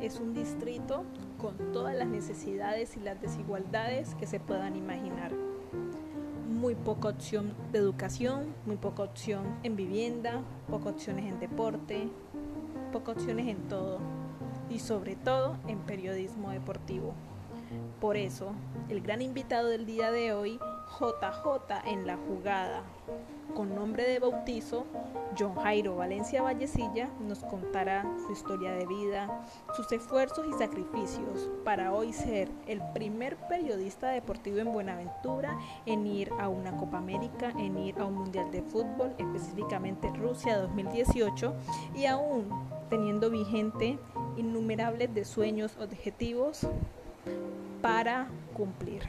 es un distrito con todas las necesidades y las desigualdades que se puedan imaginar. Muy poca opción de educación, muy poca opción en vivienda, pocas opciones en deporte, pocas opciones en todo y sobre todo en periodismo deportivo. Por eso, el gran invitado del día de hoy, JJ en la jugada, con nombre de bautizo, John Jairo Valencia Vallecilla, nos contará su historia de vida, sus esfuerzos y sacrificios para hoy ser el primer periodista deportivo en Buenaventura en ir a una Copa América, en ir a un Mundial de Fútbol, específicamente Rusia 2018, y aún teniendo vigente innumerables de sueños, objetivos para cumplir.